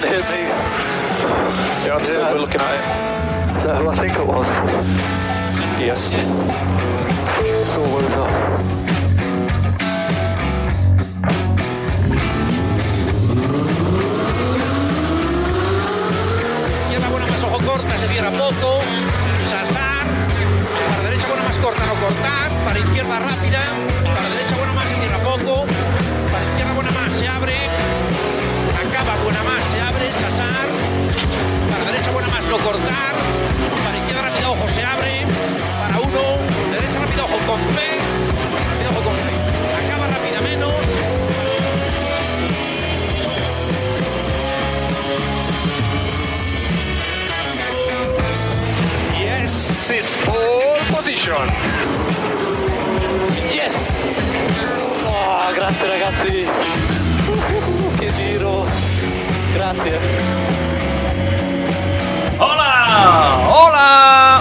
can't hear me. Yeah, I'm still Yeah. we're looking at it. Is that who I think it was? Yes. It's all corta, se cierra poco. Sasar. Para derecha buena más corta, no cortar. Para izquierda rápida. Para derecha buena más, no cortar. Para izquierda rápida, ojo, se abre. Para uno. Derecha rápida, ojo, con fe. Rápida, ojo, con fe. Acaba rápida menos. Yes, it's pole position. Yes! Oh, grazie ragazzi! Che giro! Grazie! ¡Hola! ¡Hola!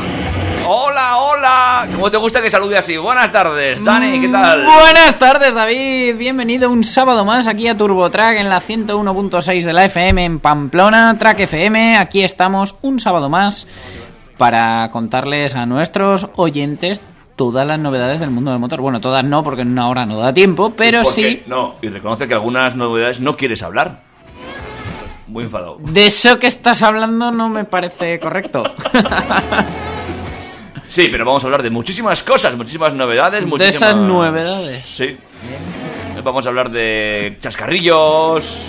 ¡Hola, hola! ¿Cómo te gusta que salude así? Buenas tardes, Dani, ¿qué tal? Buenas tardes, David. Bienvenido un sábado más aquí a TurboTrack en la 101.6 de la FM en Pamplona, Track FM. Aquí estamos un sábado más para contarles a nuestros oyentes todas las novedades del mundo del motor. Bueno, todas no, porque en una hora no da tiempo, pero Porque- sí. No, y reconoce que algunas novedades no quieres hablar. Muy enfadado. De eso que estás hablando no me parece correcto. Sí, pero vamos a hablar de muchísimas cosas, muchísimas novedades, De muchísimas... esas novedades. Sí. Vamos a hablar de chascarrillos.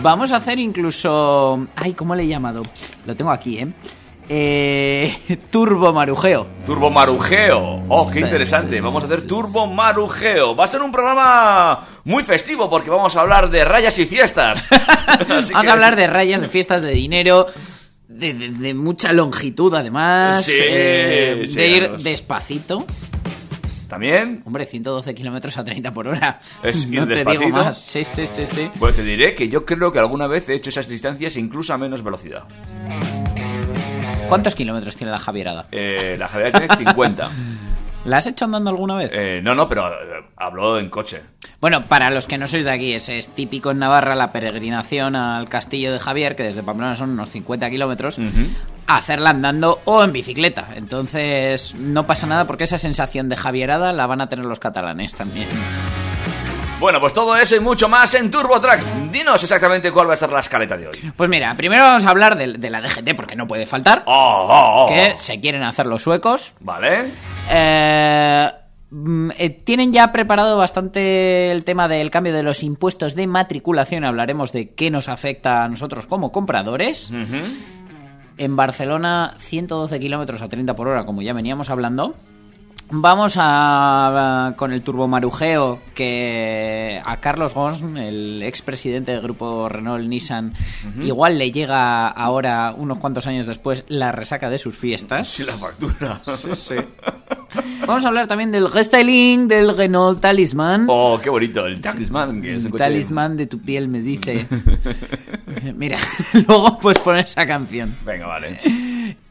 Vamos a hacer incluso... Ay, ¿cómo le he llamado? Lo tengo aquí, ¿eh? Eh turbo marujeo. Turbo marujeo. Oh, qué interesante. vamos a hacer turbo marujeo. Va a ser un programa muy festivo porque vamos a hablar de rayas y fiestas. Vamos que- a hablar de rayas, de fiestas, de dinero, de, de- de mucha longitud además, Sí, eh, sí, de ir despacito. También. Hombre, 112 kilómetros a 30 por hora. Es no te digo más. Sí, sí, sí, sí. Pues te diré que yo creo que alguna vez he hecho esas distancias incluso a menos velocidad. ¿Cuántos kilómetros tiene la Javierada? Eh, la Javier tiene 50. ¿La has hecho andando alguna vez? Eh, no, no, pero eh, hablo en coche. Bueno, para los que no sois de aquí, es, es típico en Navarra la peregrinación al castillo de Javier, que desde Pamplona son unos 50 kilómetros, hacerla andando o en bicicleta. Entonces, no pasa nada porque esa sensación de Javierada la van a tener los catalanes también. Bueno, pues todo eso y mucho más en TurboTrack. Dinos exactamente cuál va a estar la escaleta de hoy. Pues mira, primero vamos a hablar de, de la DGT, porque no puede faltar. Oh, oh, oh. Que se quieren hacer los suecos. Vale. Eh, mm, eh, tienen ya preparado bastante el tema del cambio de los impuestos de matriculación. Hablaremos de qué nos afecta a nosotros como compradores. En Barcelona, 112 kilómetros a 30 por hora, como ya veníamos hablando. Vamos a, con el turbomarujeo que a Carlos Ghosn, el expresidente del grupo Renault Nissan, igual le llega ahora, unos cuantos años después, la resaca de sus fiestas. Sí, la factura. Vamos a hablar también del restyling del Renault Talisman. Oh, qué bonito. El talismán, que es un El coche- talismán de tu piel me dice. Mira, luego puedes poner esa canción. Venga, vale.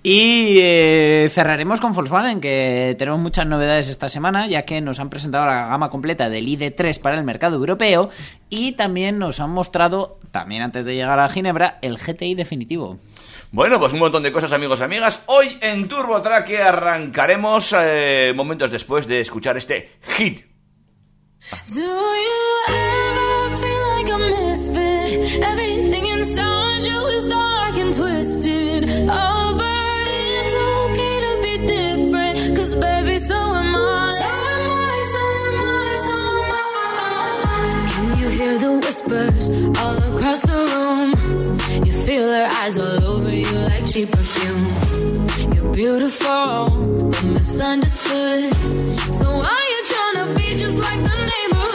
Y eh, cerraremos con Volkswagen, que tenemos muchas novedades esta semana, ya que nos han presentado la gama completa del ID3 para el mercado europeo y también nos han mostrado, también antes de llegar a Ginebra, el GTI definitivo. Bueno, pues un montón de cosas, amigos y amigas. Hoy en TurboTrack que arrancaremos eh, momentos después de escuchar este hit. Do baby, so am I. So am I, so am I, so am I. Oh, oh, oh, Can you hear the whispers all across the room? You feel their eyes all over you like cheap perfume. You're beautiful, but misunderstood. So why you tryna be just like the neighborhood?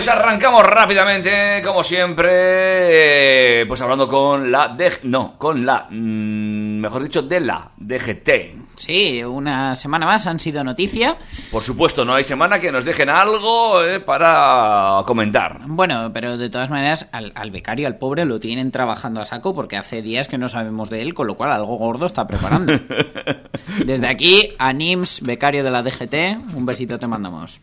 Pues arrancamos rápidamente, como siempre, eh, pues hablando con la DG... No, con la... mm, mejor dicho, de la DGT. Sí, una semana más han sido noticia. Por supuesto, no hay semana que nos dejen algo eh, para comentar. Bueno, pero de todas maneras, al, al becario, al pobre, lo tienen trabajando a saco porque hace días que no sabemos de él, con lo cual algo gordo está preparando. Desde aquí, a NIMS, becario de la DGT, un besito te mandamos.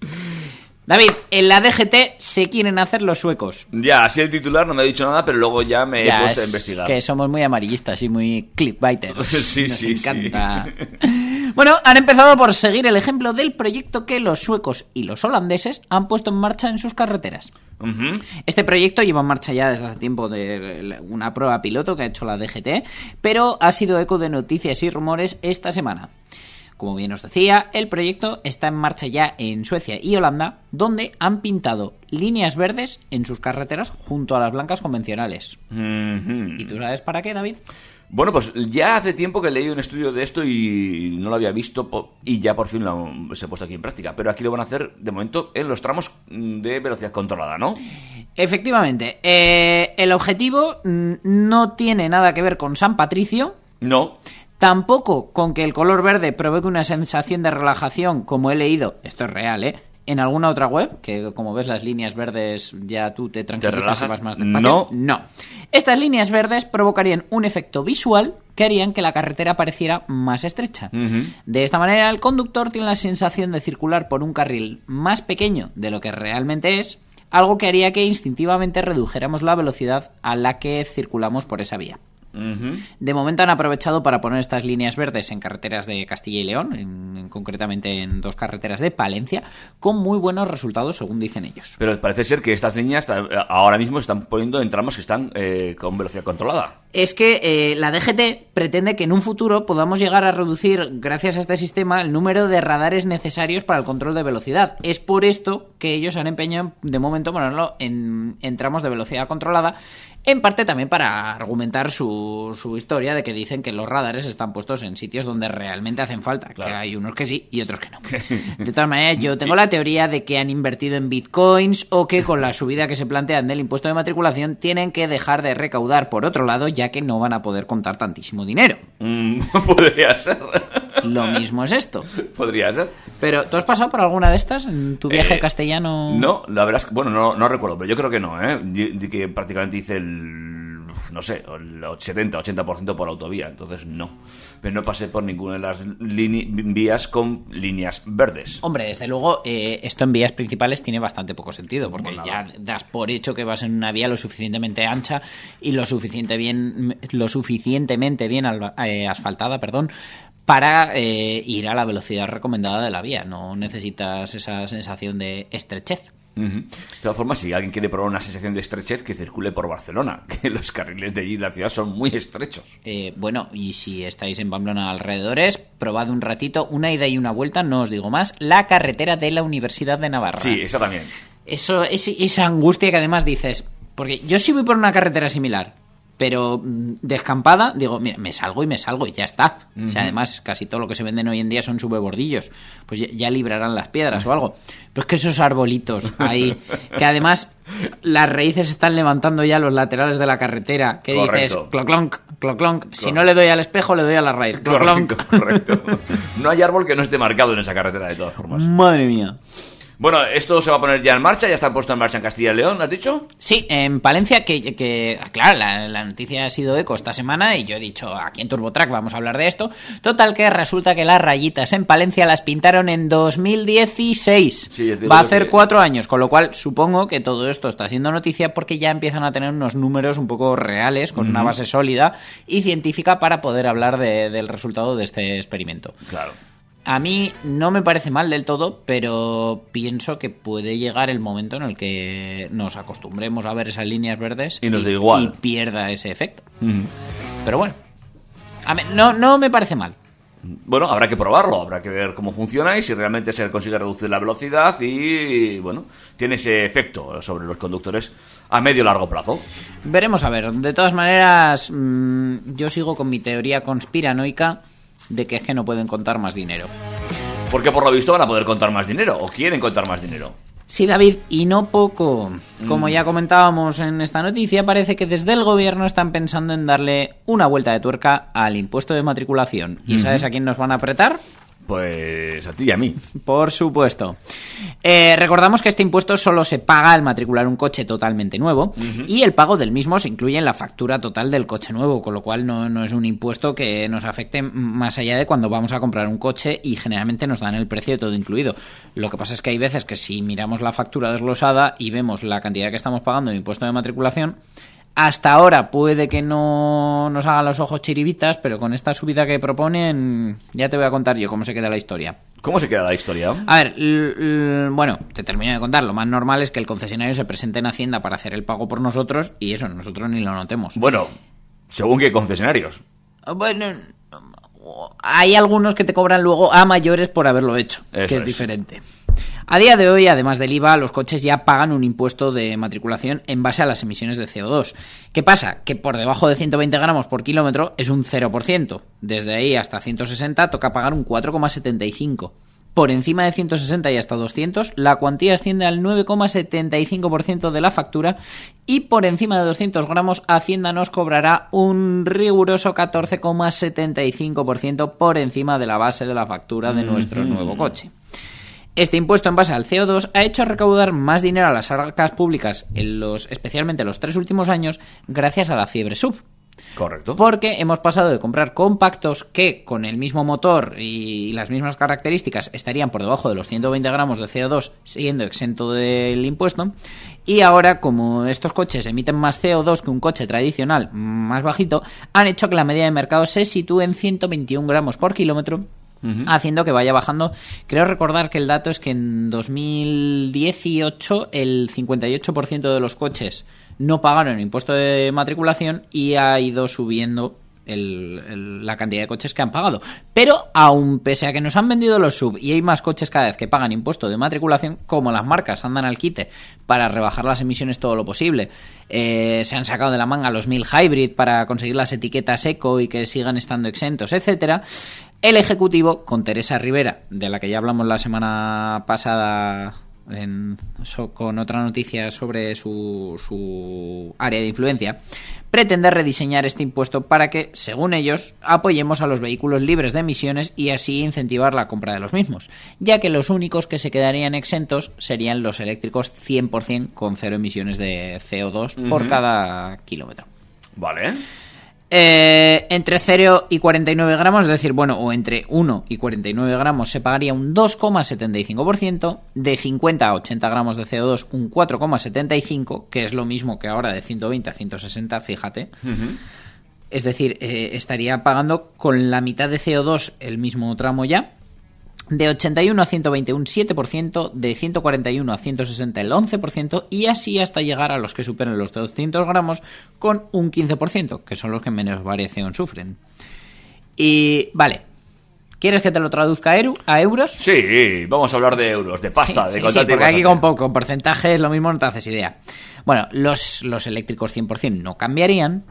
David, en la DGT se quieren hacer los suecos. Ya, así el titular no me ha dicho nada, pero luego ya me he puesto a es investigar. Que somos muy amarillistas y muy clickbaiters. Sí, Nos sí, sí. encanta. Bueno, han empezado por seguir el ejemplo del proyecto que los suecos y los holandeses han puesto en marcha en sus carreteras. Este proyecto lleva en marcha ya desde hace tiempo de una prueba piloto que ha hecho la DGT, pero ha sido eco de noticias y rumores esta semana. Como bien os decía, el proyecto está en marcha ya en Suecia y Holanda, donde han pintado líneas verdes en sus carreteras junto a las blancas convencionales. ¿Y tú sabes para qué, David? Bueno, pues ya hace tiempo que leí un estudio de esto y no lo había visto y ya por fin lo se ha puesto aquí en práctica. Pero aquí lo van a hacer de momento en los tramos de velocidad controlada, ¿no? Efectivamente, eh, el objetivo mm, no tiene nada que ver con San Patricio, No. Tampoco con que el color verde provoque una sensación de relajación, como he leído, esto es real, ¿eh? En alguna otra web, que como ves las líneas verdes ya tú te tranquilizas y vas más despacio. No. No. Estas líneas verdes provocarían un efecto visual que harían que la carretera pareciera más estrecha. De esta manera, el conductor tiene la sensación de circular por un carril más pequeño de lo que realmente es, algo que haría que instintivamente redujéramos la velocidad a la que circulamos por esa vía. De momento han aprovechado para poner estas líneas verdes en carreteras de Castilla y León, en- en- concretamente en dos carreteras de Palencia, con muy buenos resultados según dicen ellos. Pero parece ser que estas líneas ahora mismo están poniendo en tramos que están eh, con velocidad controlada. Es que eh, la DGT pretende que en un futuro podamos llegar a reducir, gracias a este sistema, el número de radares necesarios para el control de velocidad. Es por esto que ellos se han empeñado de momento ponerlo en, en tramos de velocidad controlada, en parte también para argumentar su, su historia de que dicen que los radares están puestos en sitios donde realmente hacen falta, Claro. que hay unos que sí y otros que no. De todas maneras, yo tengo la teoría de que han invertido en bitcoins o que con la subida que se plantean del impuesto de matriculación tienen que dejar de recaudar por otro lado, ya que no van a poder contar tantísimo dinero. Mm, podría ser. Lo mismo es esto. podría ser. Pero, ¿tú has pasado por alguna de estas en tu viaje Eh, castellano? No, la verdad es que, bueno, no, no recuerdo, pero yo creo que no, ¿eh? Que prácticamente hice el no sé, el 70, 80% por autovía, entonces no. Pero no pasé por ninguna de las vías con líneas verdes. Hombre, desde luego, eh, esto en vías principales tiene bastante poco sentido, porque ya das por hecho que vas en una vía lo suficientemente ancha y lo suficiente bien, lo suficientemente bien alba- eh, asfaltada, perdón, para eh, ir a la velocidad recomendada de la vía. No necesitas esa sensación de estrechez. De todas formas, si alguien quiere probar una sensación de estrechez, que circule por Barcelona, que los carriles de allí de la ciudad son muy estrechos. Eh, bueno, y si estáis en Pamplona alrededores, probad un ratito, una ida y una vuelta, no os digo más, la carretera de la Universidad de Navarra. Sí, esa también. Eso, es, esa angustia que además dices, porque yo sí voy por una carretera similar, pero mm, descampada, digo, mira, me salgo y me salgo y ya está. O sea, además, casi todo lo que se venden hoy en día son subebordillos. Pues ya, ya librarán las piedras o algo. Pero es que esos arbolitos ahí, que además las raíces están levantando ya los laterales de la carretera, que dices, Correcto. cloclonc, cloclonc. Si no le doy al espejo, le doy a la raíz. Cloclonc. Correcto, correcto. No hay árbol que no esté marcado en esa carretera, de todas formas. Madre mía. Bueno, esto se va a poner ya en marcha, ya está puesto en marcha en Castilla y León, ¿has dicho? Sí, en Palencia, que, que claro, la, la noticia ha sido eco esta semana y yo he dicho, aquí en TurboTrack vamos a hablar de esto. Total que resulta que las rayitas en Palencia las pintaron en 2016. Sí, Va a hacer que- cuatro años, con lo cual supongo que todo esto está siendo noticia porque ya empiezan a tener unos números un poco reales, con una base sólida y científica para poder hablar de- del resultado de este experimento. Claro. A mí no me parece mal del todo, pero pienso que puede llegar el momento en el que nos acostumbremos a ver esas líneas verdes Y nos da igual. y pierda ese efecto. Pero bueno, a mí- no, no me parece mal. Bueno, habrá que probarlo, habrá que ver cómo funciona y si realmente se consigue reducir la velocidad y, bueno, tiene ese efecto sobre los conductores a medio largo plazo. Veremos a ver. De todas maneras, mm, yo sigo con mi teoría conspiranoica de que es que no pueden contar más dinero. Porque por lo visto van a poder contar más dinero o quieren contar más dinero. Sí, David, y no poco. Como ya comentábamos en esta noticia, parece que desde el gobierno están pensando en darle una vuelta de tuerca al impuesto de matriculación. ¿Y sabes a quién nos van a apretar? Pues a ti y a mí. Por supuesto. Eh, recordamos que este impuesto solo se paga al matricular un coche totalmente nuevo y el pago del mismo se incluye en la factura total del coche nuevo, con lo cual no, no es un impuesto que nos afecte más allá de cuando vamos a comprar un coche y generalmente nos dan el precio de todo incluido. Lo que pasa es que hay veces que si miramos la factura desglosada y vemos la cantidad que estamos pagando de impuesto de matriculación, hasta ahora puede que no nos hagan los ojos chiribitas, pero con esta subida que proponen, ya te voy a contar yo cómo se queda la historia. ¿Cómo se queda la historia? A ver, bueno, te termino de contar. Lo más normal es que el concesionario se presente en Hacienda para hacer el pago por nosotros y eso, nosotros ni lo notemos. Bueno, según qué concesionarios. Bueno, hay algunos que te cobran luego a mayores por haberlo hecho, Eso que es, es. diferente. A día de hoy, además del IVA, los coches ya pagan un impuesto de matriculación en base a las emisiones de CO2. ¿Qué pasa? Que por debajo de 120 gramos por kilómetro es un 0%. Desde ahí hasta 160 toca pagar un 4,75. Por encima de 160 y hasta 200, la cuantía asciende al 9,75% de la factura y por encima de 200 gramos, Hacienda nos cobrará un riguroso 14,75% por encima de la base de la factura de nuestro nuevo coche. Este impuesto en base al CO2 ha hecho recaudar más dinero a las arcas públicas, en los, especialmente en los tres últimos años, gracias a la fiebre sub. Correcto. Porque hemos pasado de comprar compactos que con el mismo motor y las mismas características estarían por debajo de los 120 gramos de CO2 siendo exento del impuesto. Y ahora, como estos coches emiten más CO2 que un coche tradicional más bajito, han hecho que la media de mercado se sitúe en 121 gramos por kilómetro haciendo que vaya bajando. Creo recordar que el dato es que en 2018 el 58% de los coches no pagaron impuesto de matriculación y ha ido subiendo la cantidad de coches que han pagado. Pero aún pese a que nos han vendido los sub y hay más coches cada vez que pagan impuesto de matriculación, como las marcas andan al quite para rebajar las emisiones todo lo posible, eh, se han sacado de la manga los 1000 hybrid para conseguir las etiquetas eco y que sigan estando exentos, etcétera. El Ejecutivo, con Teresa Rivera, de la que ya hablamos la semana pasada en- so- con otra noticia sobre su, su área de influencia, pretende rediseñar este impuesto para que, según ellos, apoyemos a los vehículos libres de emisiones y así incentivar la compra de los mismos, ya que los únicos que se quedarían exentos serían los eléctricos 100% con cero emisiones de CO2 por cada kilómetro. Vale. Eh, entre 0 y 49 gramos, es decir, bueno, o entre 1 y 49 gramos se pagaría un 2,75%, de 50 a 80 gramos de CO2 un 4,75%, que es lo mismo que ahora de 120 a 160, fíjate. Es decir, eh, estaría pagando con la mitad de CO2 el mismo tramo ya. De 81 a 120 un 7%, de 141 a 160 el 11% y así hasta llegar a los que superen los 200 gramos con un 15%, que son los que menos variación sufren. Y vale, ¿quieres que te lo traduzca a, euros? Sí, vamos a hablar de euros, de pasta, Sí, de sí, sí, porque aquí con poco porcentajes lo mismo no te haces idea. Bueno, los, los eléctricos 100% no cambiarían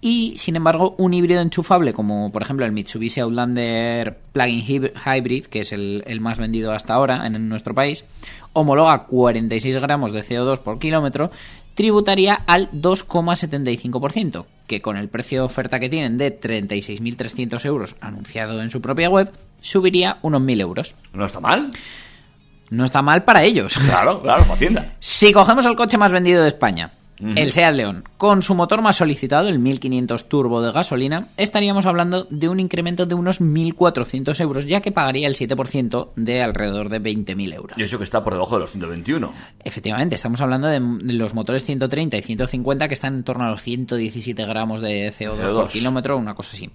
y, sin embargo, un híbrido enchufable como, por ejemplo, el Mitsubishi Outlander Plug-in Hybrid, que es el, el más vendido hasta ahora en nuestro país, homologa 46 gramos de CO2 por kilómetro, tributaría al 2,75%, que con el precio de oferta que tienen de 36.300 euros anunciado en su propia web, subiría unos 1.000 euros. No está mal. No está mal para ellos. Claro, claro, Hacienda. Si cogemos el coche más vendido de España, el Seat León, con su motor más solicitado, el 1500 turbo de gasolina, estaríamos hablando de un incremento de unos 1.400 euros, ya que pagaría el 7% de alrededor de 20.000 euros. Y eso que está por debajo de los 121. Efectivamente, estamos hablando de los motores 130 y 150 que están en torno a los 117 gramos de CO2, por CO2. kilómetro, una cosa así.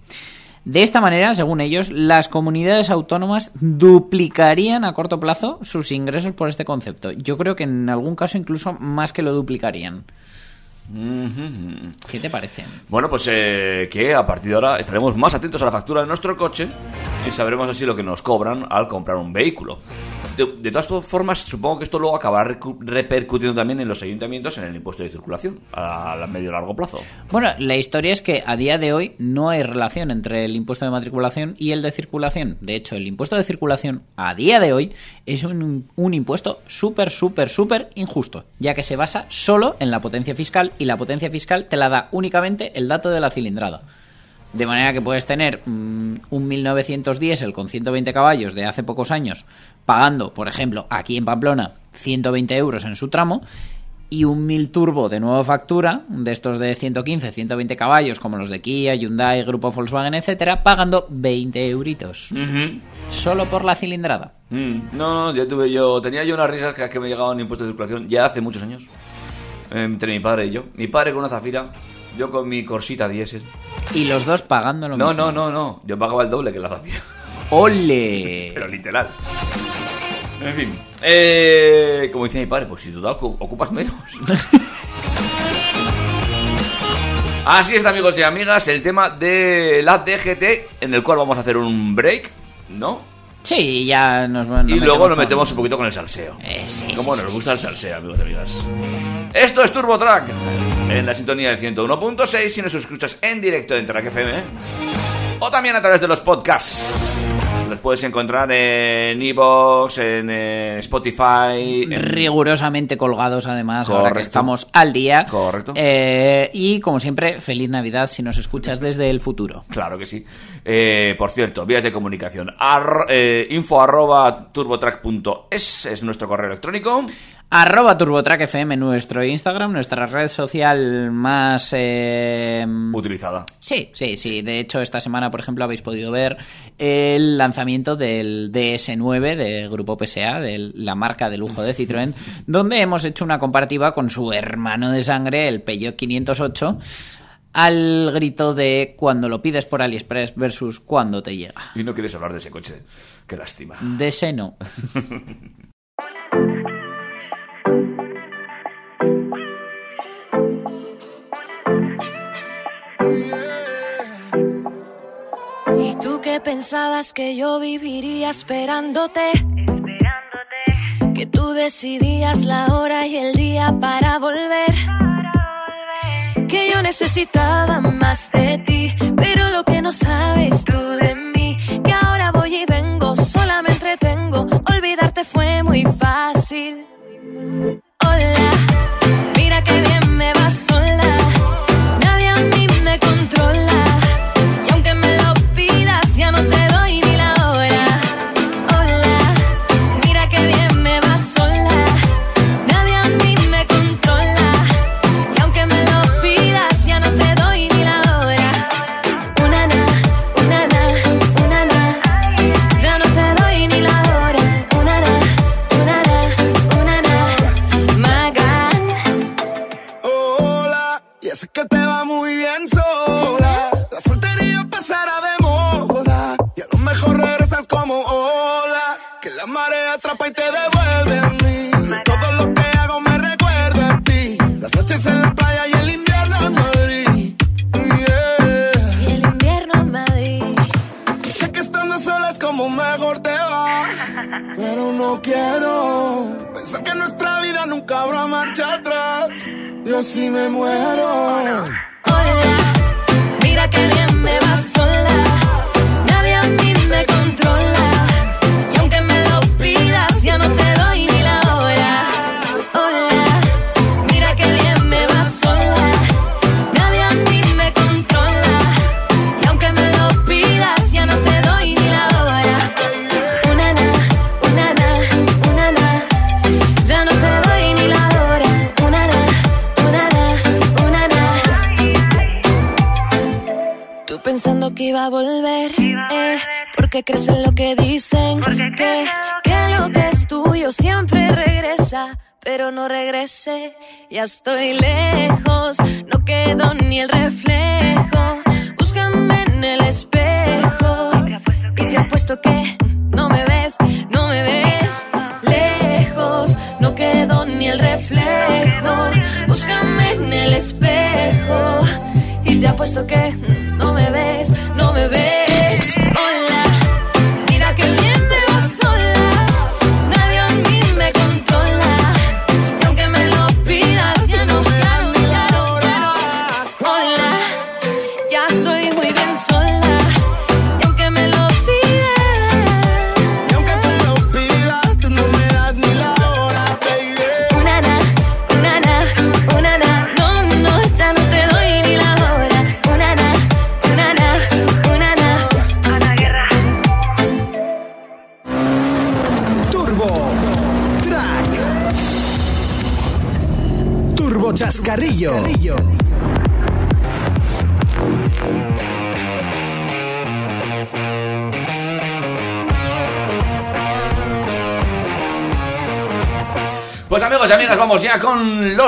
De esta manera, según ellos, las comunidades autónomas duplicarían a corto plazo sus ingresos por este concepto. Yo creo que en algún caso incluso más que lo duplicarían. ¿Qué te parece? Bueno, pues eh, que a partir de ahora estaremos más atentos a la factura de nuestro coche y sabremos así lo que nos cobran al comprar un vehículo. De, de todas formas, supongo que esto luego acabará repercutiendo también en los ayuntamientos en el impuesto de circulación a, a medio y largo plazo. Bueno, la historia es que a día de hoy no hay relación entre el impuesto de matriculación y el de circulación. De hecho, el impuesto de circulación a día de hoy es un, un impuesto súper, súper, súper injusto, ya que se basa solo en la potencia fiscal y la potencia fiscal te la da únicamente el dato de la cilindrada. De manera que puedes tener mm, un 1900 diésel con 120 caballos de hace pocos años pagando, por ejemplo, aquí en Pamplona 120 euros en su tramo y un 1000 turbo de nueva factura, de estos de 115, 120 caballos, como los de Kia, Hyundai, Grupo Volkswagen, etcétera, pagando 20 euritos. Solo por la cilindrada. Mm, No, no, yo tuve yo tenía yo unas risas que, que me llegaban impuestos de circulación ya hace muchos años entre mi padre y yo. Mi padre con una zafira, yo con mi corsita diésel. Y los dos pagando lo No, mismo. no, no, no, yo pagaba el doble que la zafira. ¡Ole! Pero literal. En fin. Eh, como dice mi padre, pues si tú ocu- ocupas menos. Así es, amigos y amigas, el tema de la DGT, en el cual vamos a hacer un break, ¿no? Sí, ya nos nos y luego nos con- metemos un poquito con el salseo. Eh, sí, Como sí, nos sí, gusta el salseo, amigos y amigas. Esto es Turbo Track, en la sintonía del 101.6, si nos escuchas en directo en Track FM, o también a través de los podcasts. Los puedes encontrar en Evox, en eh, Spotify, en... rigurosamente colgados además ahora que Correcto. estamos al día Correcto. Eh, y como siempre feliz navidad si nos escuchas desde el futuro Claro que sí. Eh, por cierto, vías de comunicación. Ar- info arroba turbotrack.es es nuestro correo electrónico. Arroba turbotrack fm nuestro instagram nuestra red social más eh, Utilizada. sí sí sí de hecho esta semana por ejemplo habéis podido ver el lanzamiento del DS9 de Grupo PSA de la marca de lujo de Citroën donde hemos hecho una comparativa con su hermano de sangre el Peugeot 508 al grito de cuando lo pides por AliExpress versus cuando te llega. Y no quieres hablar de ese coche. Qué lástima. De ese no. ¿Y tú qué pensabas que yo viviría esperándote? Que tú decidías la hora y el día para volver. Que yo necesitaba más de ti, pero lo que no sabes tú de mí, que ahora voy y vengo, sola me entretengo, olvidarte fue muy fácil. Hola, Ya estoy lejos, no quedo ni el reflejo. Búscame en el espejo y te apuesto que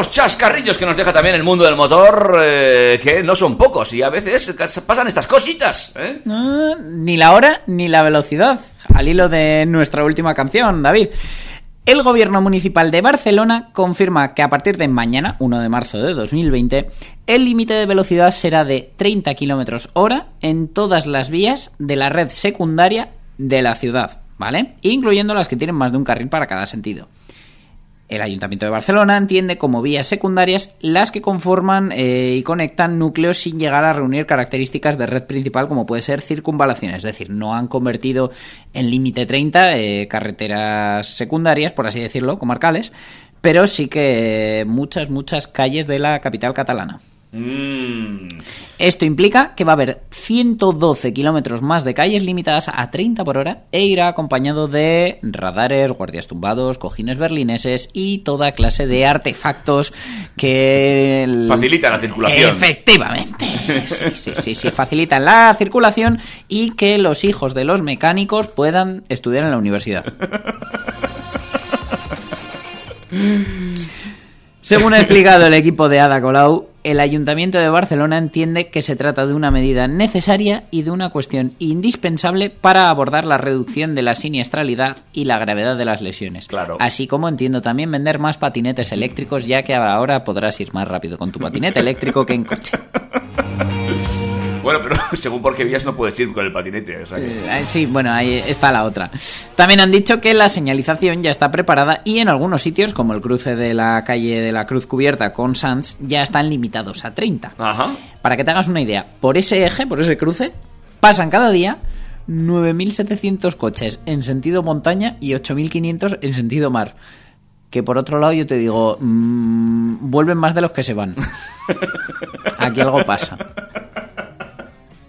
los chascarrillos que nos deja también el mundo del motor, eh, que no son pocos y a veces pasan estas cositas. ¿eh? Ni la hora ni la velocidad. Al hilo de nuestra última canción, David. El gobierno municipal de Barcelona confirma que a partir de mañana, 1 de marzo de 2020, el límite de velocidad será de 30 km hora en todas las vías de la red secundaria de la ciudad, ¿vale? Incluyendo las que tienen más de un carril para cada sentido. El Ayuntamiento de Barcelona entiende como vías secundarias las que conforman eh, y conectan núcleos sin llegar a reunir características de red principal como puede ser circunvalaciones, es decir, no han convertido en límite 30 eh, carreteras secundarias, por así decirlo, comarcales, pero sí que muchas, muchas calles de la capital catalana. Mm. Esto implica que va a haber 112 kilómetros más de calles limitadas a 30 por hora e irá acompañado de radares, guardias tumbados, cojines berlineses y toda clase de artefactos que... el- Facilita la circulación. Efectivamente. Sí, sí, sí, sí, facilitan la circulación y que los hijos de los mecánicos puedan estudiar en la universidad. Según ha explicado el equipo de Ada Colau, el Ayuntamiento de Barcelona entiende que se trata de una medida necesaria y de una cuestión indispensable para abordar la reducción de la siniestralidad y la gravedad de las lesiones. Claro. Así como entiendo también vender más patinetes eléctricos, ya que ahora podrás ir más rápido con tu patinete eléctrico que en coche. Bueno, pero según por qué vías no puedes ir con el patinete. o sea que- Eh, Sí, bueno, ahí está la otra. También han dicho que la señalización ya está preparada y en algunos sitios, como el cruce de la calle de la Cruz Cubierta con Sanz, ya están limitados a 30. Ajá. Para que te hagas una idea, por ese eje, por ese cruce, pasan cada día 9.700 coches en sentido montaña y 8.500 en sentido mar. Que por otro lado yo te digo, mm, vuelven más de los que se van. Aquí algo pasa.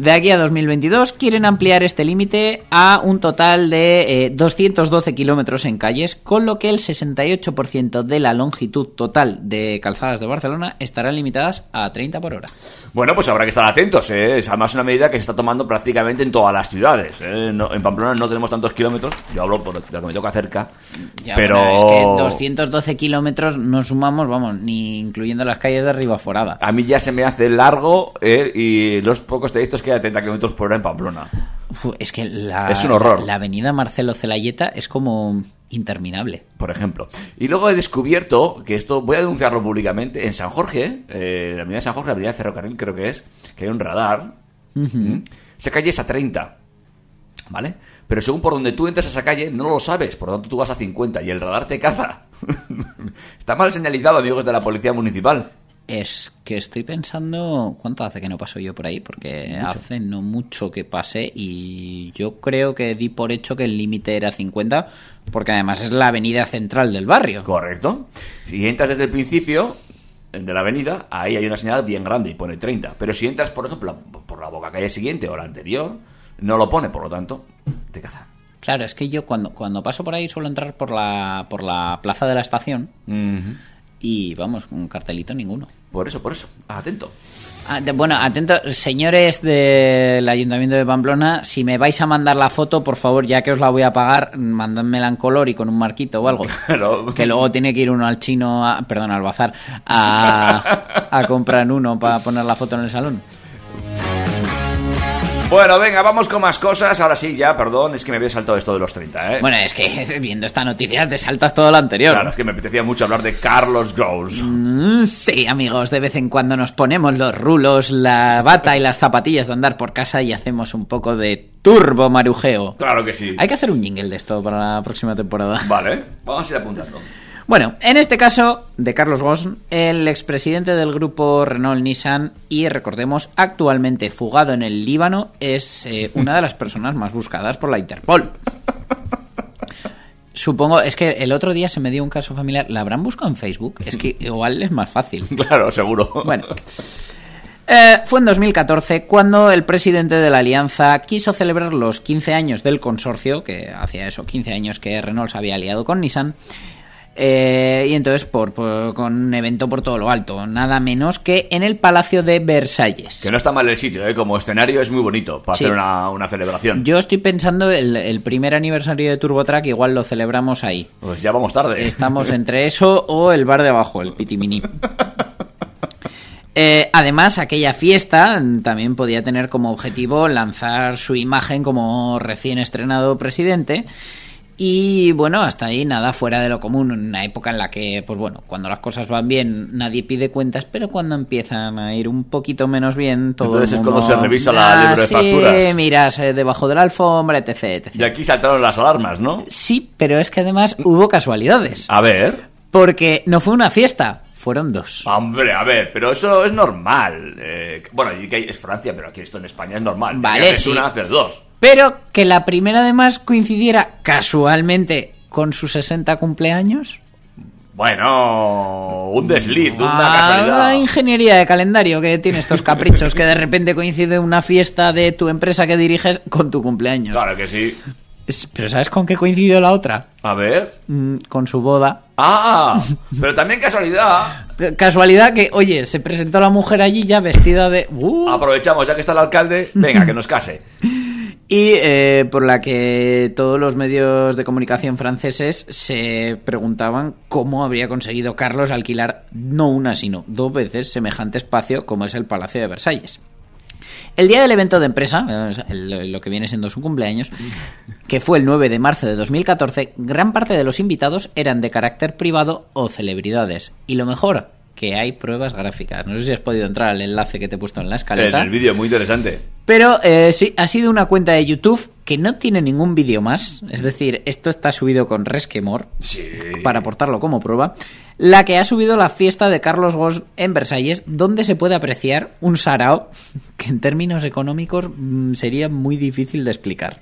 De aquí a 2022 quieren ampliar este límite a un total de eh, 212 kilómetros en calles, con lo que el 68% de la longitud total de calzadas de Barcelona estarán limitadas a 30 por hora. Bueno, pues habrá que estar atentos, ¿eh? Es además una medida que se está tomando prácticamente en todas las ciudades. ¿eh? No- en Pamplona no tenemos tantos kilómetros, yo hablo por lo que me toca cerca, Ya, pero... bueno, es que 212 kilómetros no sumamos, vamos, ni incluyendo las calles de Ribaforada. A mí ya se me hace largo ¿eh? y los pocos trayectos que hay a 30 kilómetros por hora en Pamplona. Uf, es que la, Es un horror. La, la avenida Marcelo Celayeta es como interminable. por ejemplo. Y luego he descubierto que esto, voy a denunciarlo públicamente, en San Jorge, eh, la avenida de San Jorge, la avenida de Ferrocarril creo que es, que hay un radar. ¿Mm? Esa calle es a 30, ¿vale? Pero según por donde tú entras a esa calle, no lo sabes, por lo tanto tú vas a 50 y el radar te caza. Está mal señalizado, amigos de la policía municipal. Es que estoy pensando cuánto hace que no paso yo por ahí, porque hace no mucho que pasé y yo creo que di por hecho que el límite era 50, porque además es la avenida central del barrio. Correcto. Si entras desde el principio de la avenida, ahí hay una señal bien grande y pone 30. Pero si entras, por ejemplo, por la boca calle siguiente o la anterior, no lo pone, por lo tanto, te caza. Claro, es que yo cuando, cuando paso por ahí suelo entrar por la, por la plaza de la estación. Y vamos, un cartelito ninguno. Por eso, por eso. Atento. Ah, Bueno, atentos, señores del Ayuntamiento de Pamplona, si me vais a mandar la foto, por favor, ya que os la voy a pagar, mandádmela en color y con un marquito o algo. Claro. Que luego tiene que ir uno al chino, a- perdón, al bazar, a, a comprar uno para poner la foto en el salón. Bueno, venga, vamos con más cosas. Ahora sí, ya, perdón, es que me había saltado esto de los 30, ¿eh? Bueno, es que viendo esta noticia te saltas todo lo anterior. Claro, es que me apetecía mucho hablar de Carlos Ghosn. Mm, Sí, amigos, de vez en cuando nos ponemos los rulos, la bata y las zapatillas de andar por casa y hacemos un poco de turbo marujeo. Claro que sí. Hay que hacer un jingle de esto para la próxima temporada. Vale, vamos a ir apuntando. Bueno, en este caso de Carlos Ghosn, el expresidente del grupo Renault-Nissan y recordemos actualmente fugado en el Líbano, es eh, una de las personas más buscadas por la Interpol. Supongo, es que el otro día se me dio un caso familiar, ¿la habrán buscado en Facebook? Es que igual es más fácil. Claro, seguro. Bueno. Eh, fue en 2014 cuando el presidente de la alianza quiso celebrar los 15 años del consorcio, que hacía eso, 15 años que Renault se había aliado con Nissan, eh, y entonces por, por- con un evento por todo lo alto, nada menos que en el Palacio de Versalles. Que no está mal el sitio, ¿eh? Como escenario es muy bonito para Sí. hacer una, una celebración. Yo estoy pensando el, el primer aniversario de TurboTrack, igual lo celebramos ahí. Pues ya vamos tarde. Estamos entre eso o el bar de abajo, el Pitimini. Eh, además, aquella fiesta también podía tener como objetivo lanzar su imagen como recién estrenado presidente. Y bueno, hasta ahí nada fuera de lo común, en una época en la que, pues bueno, cuando las cosas van bien nadie pide cuentas, pero cuando empiezan a ir un poquito menos bien, todo Entonces el es cuando se revisa la Ah, libro de sí, facturas. miras eh, debajo de la alfombra, etc, etc. Y aquí saltaron las alarmas, ¿no? Sí, pero es que además hubo casualidades. A ver. Porque no fue una fiesta, fueron dos. Hombre, a ver, pero eso es normal. Eh, bueno, y que es Francia, pero aquí esto en España es normal. Vale, sí. una, haces dos. Pero que la primera además coincidiera casualmente con su 60 cumpleaños. Bueno, un desliz, una Ah, casualidad. la ingeniería de calendario que tiene estos caprichos, que de repente coincide una fiesta de tu empresa que diriges con tu cumpleaños. Claro que sí. Pero ¿sabes con qué coincidió la otra? A ver. Mm, Con su boda. Ah, pero también casualidad. Casualidad que, oye, se presentó la mujer allí ya vestida de... Uh, Aprovechamos, ya que está el alcalde, venga, que nos case. y eh, por la que todos los medios de comunicación franceses se preguntaban cómo habría conseguido Carlos alquilar no una, sino dos veces semejante espacio como es el Palacio de Versalles. El día del evento de empresa, eh, lo que viene siendo su cumpleaños, que fue el 9 de marzo de 2014, gran parte de los invitados eran de carácter privado o celebridades. Y lo mejor, que hay pruebas gráficas. No sé si has podido entrar al enlace que te he puesto en la En escaleta. el vídeo, muy interesante. Pero eh, sí, ha sido una cuenta de YouTube que no tiene ningún vídeo más. Es decir, esto está subido con Resquemor Sí. para aportarlo como prueba. La que ha subido la fiesta de Carlos Ghosn en Versalles, donde se puede apreciar un sarao que en términos económicos mm, sería muy difícil de explicar.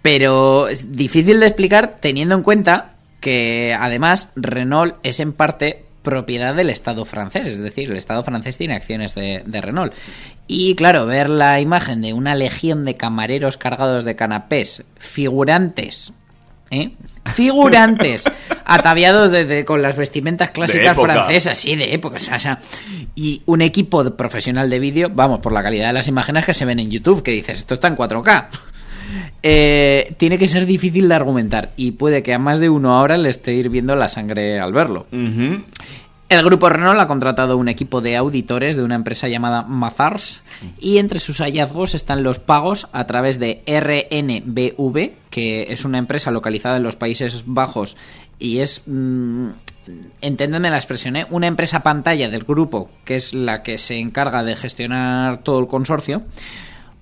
Pero difícil de explicar teniendo en cuenta que además Renault es en parte propiedad del Estado francés, es decir, el Estado francés tiene acciones de, de Renault. Y claro, ver la imagen de una legión de camareros cargados de canapés, figurantes, ¿eh? Figurantes, ataviados de- de- con las vestimentas clásicas francesas, sí, de época, o sea, y un equipo profesional de vídeo, vamos, por la calidad de las imágenes que se ven en YouTube, que dices, esto está en 4K. Eh, tiene que ser difícil de argumentar y puede que a más de uno ahora le esté hirviendo la sangre al verlo. El grupo Renault ha contratado un equipo de auditores de una empresa llamada Mazars y entre sus hallazgos están los pagos a través de RNBV, que es una empresa localizada en los Países Bajos y es, mm, entendedme la expresión, ¿eh? una empresa pantalla del grupo que es la que se encarga de gestionar todo el consorcio,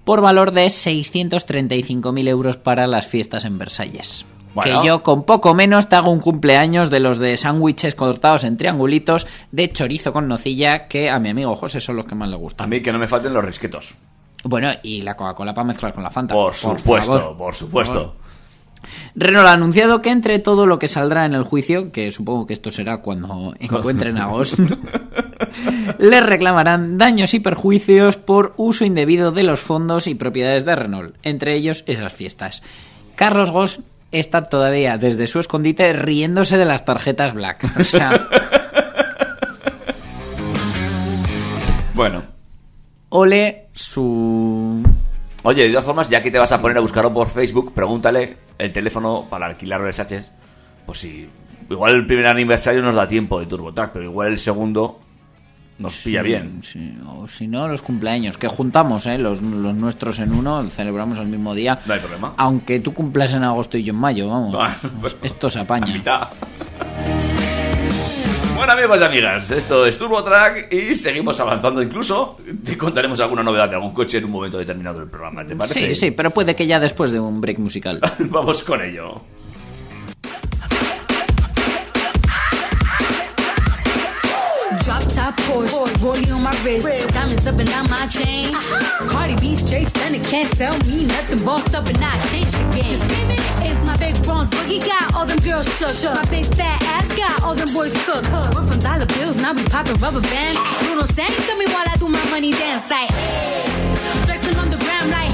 por valor de 635.000 euros para las fiestas en Versalles. Bueno. Que yo con poco menos te hago un cumpleaños de los de sándwiches cortados en triangulitos de chorizo con nocilla que a mi amigo José son los que más le A gustan. mí que no me falten los risquetos. Bueno, y la Coca-Cola para mezclar con la Fanta. Por supuesto, favor. por supuesto. Renault ha anunciado que entre todo lo que saldrá en el juicio, que supongo que esto será cuando encuentren a Ghost, les reclamarán daños y perjuicios por uso indebido de los fondos y propiedades de Renault, entre ellos esas fiestas. Carlos Goss está todavía desde su escondite riéndose de las tarjetas Black. O sea, Bueno. ole su... Oye, de todas formas, ya que te vas a poner a buscarlo por Facebook, pregúntale el teléfono para alquilar versaches. Pues si. Igual el primer aniversario nos da tiempo de TurboTrack, pero igual el segundo nos pilla bien. Sí, o si no, los cumpleaños, que juntamos ¿eh? los, los nuestros en uno, celebramos el mismo día. No hay problema. Aunque tú cumplas en agosto y yo en mayo, vamos. Ah, Esto se apaña. mitad. Bueno amigos y amigas, esto es TurboTrack y seguimos avanzando. Incluso te contaremos alguna novedad de algún coche en un momento determinado del programa, ¿te parece? Sí, sí, pero puede que ya después de un break musical. Vamos con ello. Top Porsche, rollie on my wrist, diamonds up and down my chain. Cardi B straight stunning, can't tell me nothing. Bossed up and I changed the game. It's my big bronze boogie got all them girls shook. My big fat ass got all them boys cooked. We're from dollar bills, now we popping rubber bands. Bruno Sang tell me while I do my money dance like. Flexing on the ground like.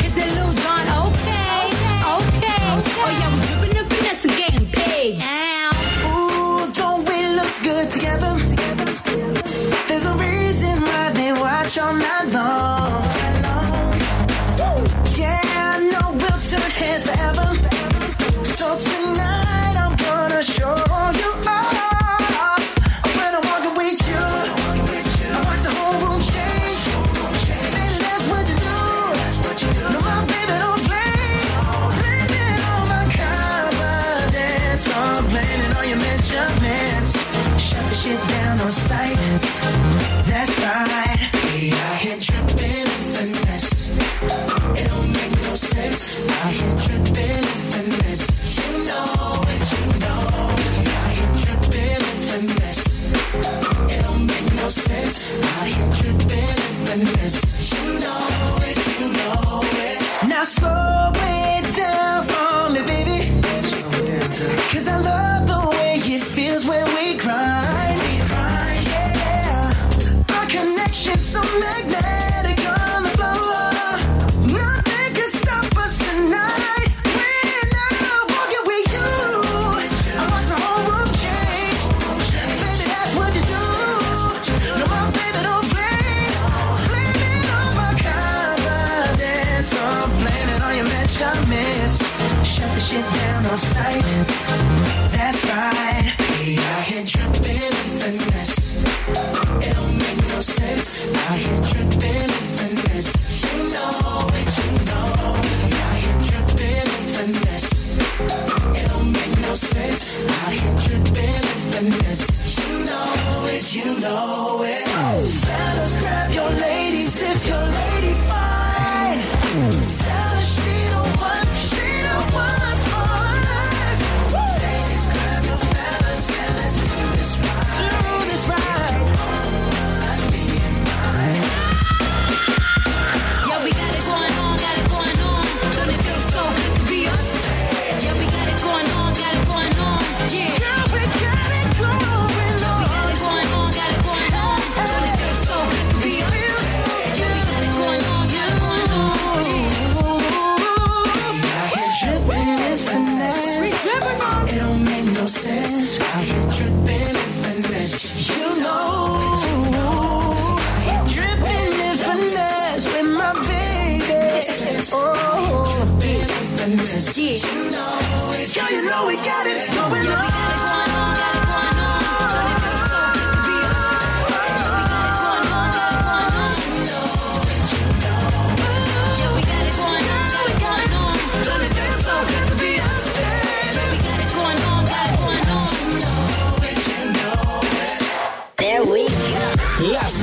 Hit that little John, okay, okay. Oh yeah, we dripping and finesse and getting paid.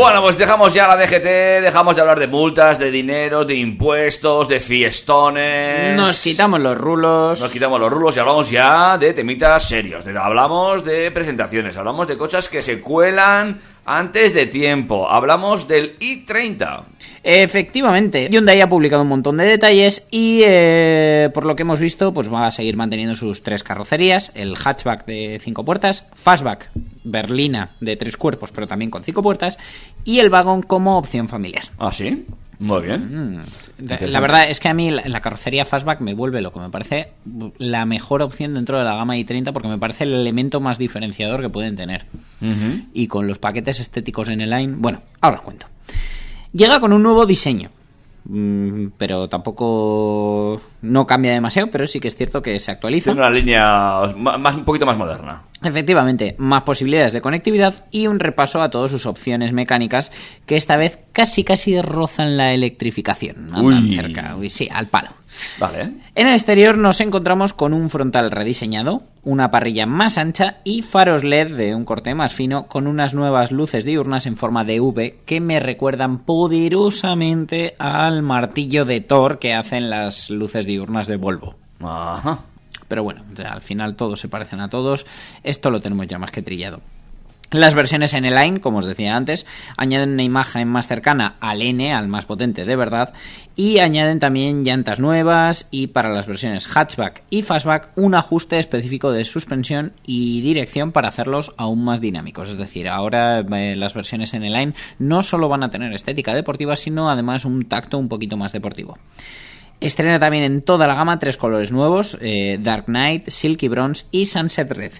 Bueno, pues dejamos ya la DGT, dejamos de hablar de multas, de dinero, de impuestos, de fiestones. Nos quitamos los rulos. Nos quitamos los rulos y hablamos ya de temitas serios. De- hablamos de presentaciones, hablamos de cosas que se cuelan antes de tiempo. Hablamos del i30. Efectivamente, Hyundai ha publicado un montón de detalles y eh, por lo que hemos visto, pues va a seguir manteniendo sus tres carrocerías, el hatchback de cinco puertas, fastback berlina de tres cuerpos, pero también con cinco puertas, y el vagón como opción familiar. ¿Ah, sí? Muy bien. La- Interesante. La verdad es que a mí la, la carrocería fastback me vuelve loco, me parece la mejor opción dentro de la gama i30 porque me parece el elemento más diferenciador que pueden tener. Y con los paquetes estéticos en el line, bueno, ahora os cuento. Llega con un nuevo diseño. Mm, pero tampoco no cambia demasiado, pero sí que es cierto que se actualiza. Tiene una línea más, un poquito más moderna. Efectivamente, más posibilidades de conectividad y un repaso a todas sus opciones mecánicas que esta vez casi casi rozan la electrificación. Uy. cerca, uy, sí, al palo. Vale. En el exterior nos encontramos con un frontal rediseñado, una parrilla más ancha y faros LED de un corte más fino con unas nuevas luces diurnas en forma de V que me recuerdan poderosamente al martillo de Thor que hacen las luces diurnas de Volvo. Ajá. Pero bueno, al final todos se parecen a todos. Esto lo tenemos ya más que trillado. Las versiones en el line, como os decía antes, añaden una imagen más cercana al N, al más potente de verdad, y añaden también llantas nuevas y para las versiones hatchback y fastback un ajuste específico de suspensión y dirección para hacerlos aún más dinámicos. Es decir, ahora eh, las versiones en el line no solo van a tener estética deportiva, sino además un tacto un poquito más deportivo. Estrena también en toda la gama tres colores nuevos, eh, Dark Knight, Silky Bronze y Sunset Red.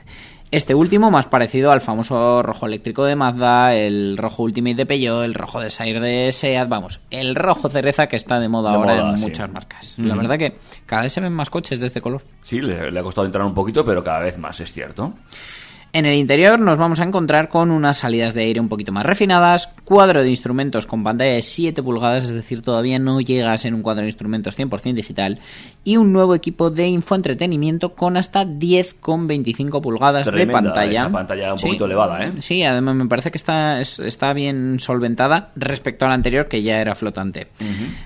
Este último más parecido al famoso rojo eléctrico de Mazda, el rojo Ultimate de Peugeot, el rojo Desire de Seat, vamos, el rojo cereza que está de moda De ahora moda, en sí. muchas marcas. La verdad que cada vez se ven más coches de este color. Sí, le, le ha costado entrar un poquito, pero cada vez más, es cierto. En el interior nos vamos a encontrar con unas salidas de aire un poquito más refinadas, cuadro de instrumentos con pantalla de 7 pulgadas, es decir, todavía no llega a ser un cuadro de instrumentos 100% digital, y un nuevo equipo de infoentretenimiento con hasta 10,25 pulgadas Tremenda de pantalla. esa pantalla un Sí. poquito elevada, ¿eh? Sí, además me parece que está, es- está bien solventada respecto a la anterior que ya era flotante.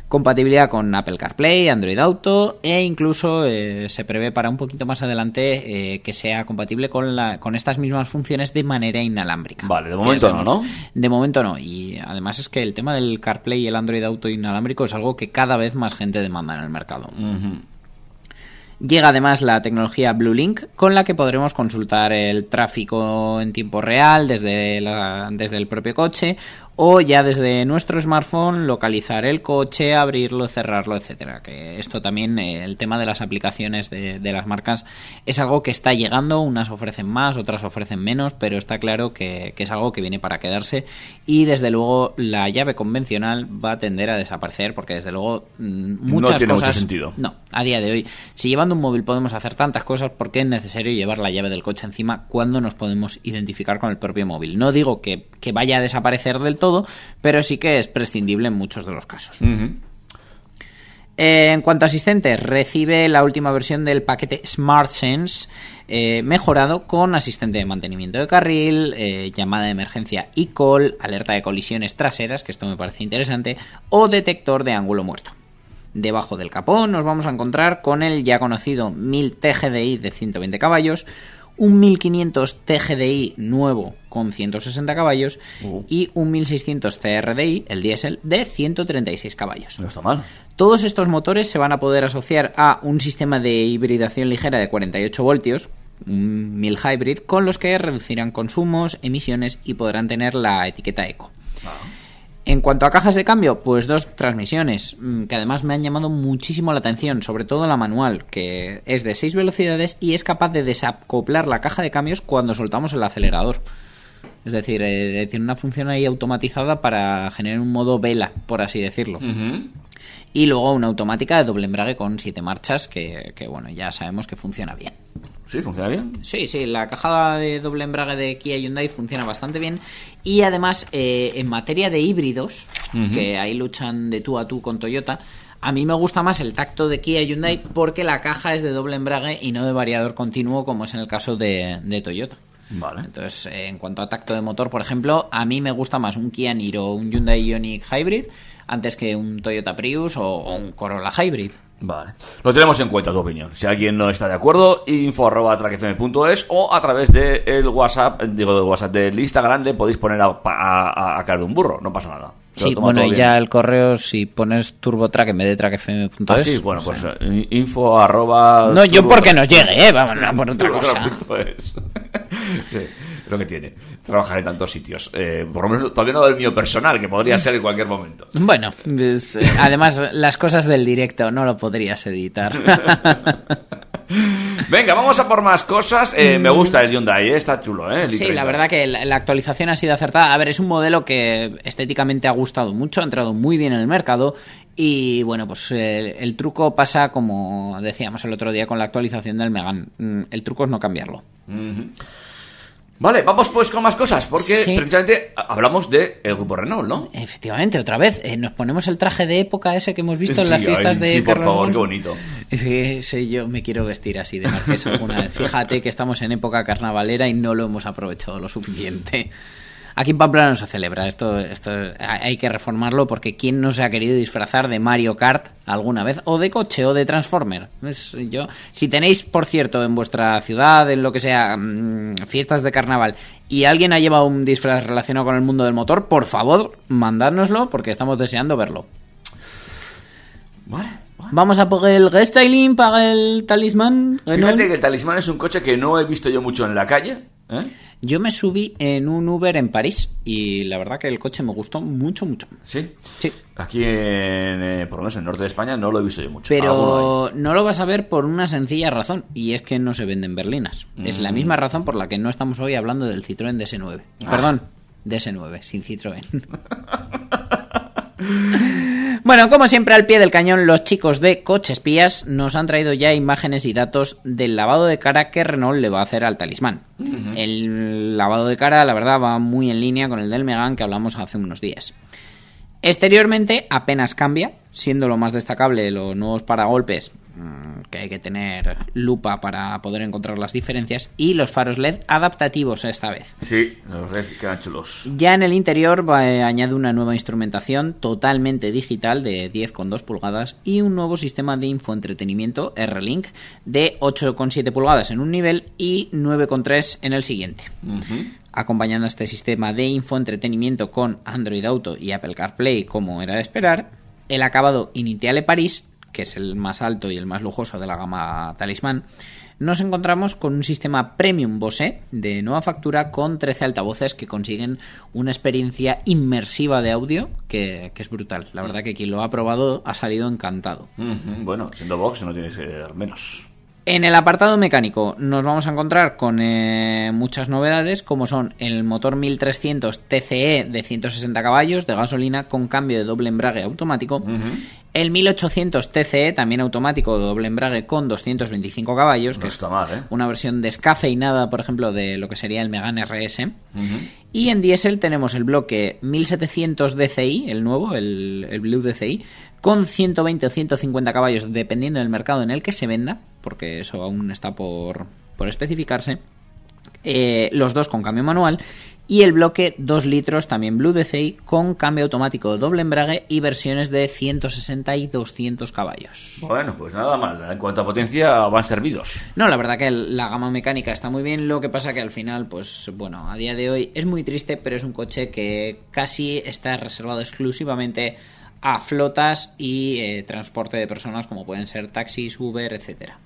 Compatibilidad con Apple CarPlay, Android Auto e incluso eh, se prevé para un poquito más adelante eh, que sea compatible con, la, con estas mismas funciones de manera inalámbrica. Vale, de momento no, ¿no? De momento no. Y además es que el tema del CarPlay y el Android Auto inalámbrico es algo que cada vez más gente demanda en el mercado. Llega además la tecnología Blue Link con la que podremos consultar el tráfico en tiempo real desde, la- desde el propio coche o ya desde nuestro smartphone localizar el coche, abrirlo, cerrarlo, etcétera. Que esto también, eh, el tema de las aplicaciones de, de las marcas es algo que está llegando, unas ofrecen más, otras ofrecen menos, pero está claro que, que es algo que viene para quedarse y desde luego la llave convencional va a tender a desaparecer porque desde luego mm, muchas tiene mucho cosas sentido. no, a día de hoy, si llevando un móvil podemos hacer tantas cosas, ¿por qué es necesario llevar la llave del coche encima cuando nos podemos identificar con el propio móvil? No digo que, que vaya a desaparecer del todo, pero sí que es prescindible en muchos de los casos. Eh, en cuanto a asistentes, recibe la última versión del paquete SmartSense eh, mejorado con asistente de mantenimiento de carril, eh, llamada de emergencia e-call, alerta de colisiones traseras, que esto me parece interesante, o detector de ángulo muerto. Debajo del capó nos vamos a encontrar con el ya conocido 1000 TGDI de 120 caballos, un 1500 TGDI nuevo con 160 caballos Uh. y un 1600 CRDI, el diésel, de 136 caballos. No está mal. Todos estos motores se van a poder asociar a un sistema de hibridación ligera de 48 voltios, un 1000 hybrid, con los que reducirán consumos, emisiones y podrán tener la etiqueta eco. En cuanto a cajas de cambio, pues dos transmisiones, mm, que además me han llamado muchísimo la atención, sobre todo la manual, que es de 6 velocidades y es capaz de desacoplar la caja de cambios cuando soltamos el acelerador. Es decir, eh, tiene una función ahí automatizada para generar un modo vela, por así decirlo. Y luego una automática de doble embrague con 7 marchas, que, que, bueno, ya sabemos que funciona bien. Sí, funciona bien. Sí, sí, la caja de doble embrague de Kia Hyundai funciona bastante bien. Y además, eh, en materia de híbridos, que ahí luchan de tú a tú con Toyota, a mí me gusta más el tacto de Kia Hyundai porque la caja es de doble embrague y no de variador continuo, como es en el caso de, de Toyota. Vale. Entonces, eh, en cuanto a tacto de motor, por ejemplo, a mí me gusta más un Kia Niro o un Hyundai Ioniq Hybrid antes que un Toyota Prius o, o un Corolla Hybrid. Vale. Lo tenemos en cuenta tu opinión. Si alguien no está de acuerdo, info arroba trackfm.es o a través del el WhatsApp, digo del WhatsApp del Instagram, le podéis poner a, a, a caer de un burro. No pasa nada. Sí, bueno, y ya el correo, si pones TurboTrack en vez de trackfm.es. Ah, sí, bueno, pues sea, eh, info arroba... No, yo porque nos llegue, ¿eh? Vamos, no por otra cosa. Sí, es lo que tiene. Trabajar en tantos sitios. Eh, por lo menos todavía no del mío personal, que podría ser en cualquier momento. Bueno, pues, eh, además, las cosas del directo no lo podrías editar. Venga, vamos a por más cosas. Eh, me gusta el Hyundai, eh, está chulo, ¿eh? El Sí, i30. la verdad que la, la actualización ha sido acertada. A ver, es un modelo que estéticamente ha gustado mucho, ha entrado muy bien en el mercado. Y bueno, pues el truco pasa como decíamos el otro día con la actualización del Megan. Mm, El truco es no cambiarlo. Vale, vamos pues con más cosas, porque Sí. precisamente hablamos del grupo Renault, ¿no? Efectivamente, otra vez, eh, nos ponemos el traje de época ese que hemos visto en las fiestas ay, de sí, por favor, qué bonito. Sí, sí, yo me quiero vestir así de marqués alguna vez. Fíjate que estamos en época carnavalera y no lo hemos aprovechado lo suficiente. Aquí en Pamplona no se celebra, esto, esto hay que reformarlo porque ¿quién no se ha querido disfrazar de Mario Kart alguna vez? O de coche o de Transformer. Es- yo, si tenéis, por cierto, en vuestra ciudad, en lo que sea, mm, fiestas de carnaval y alguien ha llevado un disfraz relacionado con el mundo del motor, por favor, mandádnoslo porque estamos deseando verlo. Vale. vale. Vamos a por el restyling para el talismán. Renault. Fíjate que el Talismán es un coche que no he visto yo mucho en la calle. ¿eh? Yo me subí en un Uber en París y la verdad que el coche me gustó mucho, mucho. Sí. Sí. Aquí, en, eh, por lo menos en el norte de España, no lo he visto yo mucho. Pero no lo vas a ver por una sencilla razón y es que no se venden berlinas. Es la misma razón por la que no estamos hoy hablando del Citroën DS9. Perdón, DS9, sin Citroën. Bueno, como siempre, al pie del cañón, los chicos de Coche Espías nos han traído ya imágenes y datos del lavado de cara que Renault le va a hacer al talismán. El lavado de cara, la verdad, va muy en línea con el del Megane que hablamos hace unos días. Exteriormente apenas cambia, siendo lo más destacable los nuevos paragolpes, mm, que hay que tener lupa para poder encontrar las diferencias, y los faros LED adaptativos esta vez. Sí, los red quedan chulos. Ya en el interior eh, añade una nueva instrumentación totalmente digital de 10,2 pulgadas y un nuevo sistema de infoentretenimiento R-Link de 8,7 pulgadas en un nivel y 9,3 en el siguiente. Acompañando este sistema de infoentretenimiento con Android Auto y Apple CarPlay como era de esperar, el acabado Initiale Paris, que es el más alto y el más lujoso de la gama Talismán, nos encontramos con un sistema Premium Bose de nueva factura con 13 altavoces que consiguen una experiencia inmersiva de audio que, que es brutal. La verdad que quien lo ha probado ha salido encantado. Bueno, siendo box no tiene que ser menos. En el apartado mecánico nos vamos a encontrar con eh, muchas novedades como son el motor 1300 TCE de 160 caballos de gasolina con cambio de doble embrague automático, el 1800 TCE también automático de doble embrague con 225 caballos, que No es está mal, ¿eh? una versión descafeinada, por ejemplo, de lo que sería el Megane RS. Y en diésel tenemos el bloque 1700 DCI, el nuevo, el, el Blue DCI, con 120 o 150 caballos, dependiendo del mercado en el que se venda, porque eso aún está por, por especificarse. Eh, los dos con cambio manual. Y el bloque 2 litros, también Blue DCI, con cambio automático de doble embrague y versiones de 160 y 200 caballos. Bueno, pues nada mal. En cuanto a potencia, van servidos. No, la verdad que la gama mecánica está muy bien, lo que pasa que al final, pues bueno, a día de hoy es muy triste, pero es un coche que casi está reservado exclusivamente a flotas y eh, transporte de personas como pueden ser taxis, Uber, etcétera.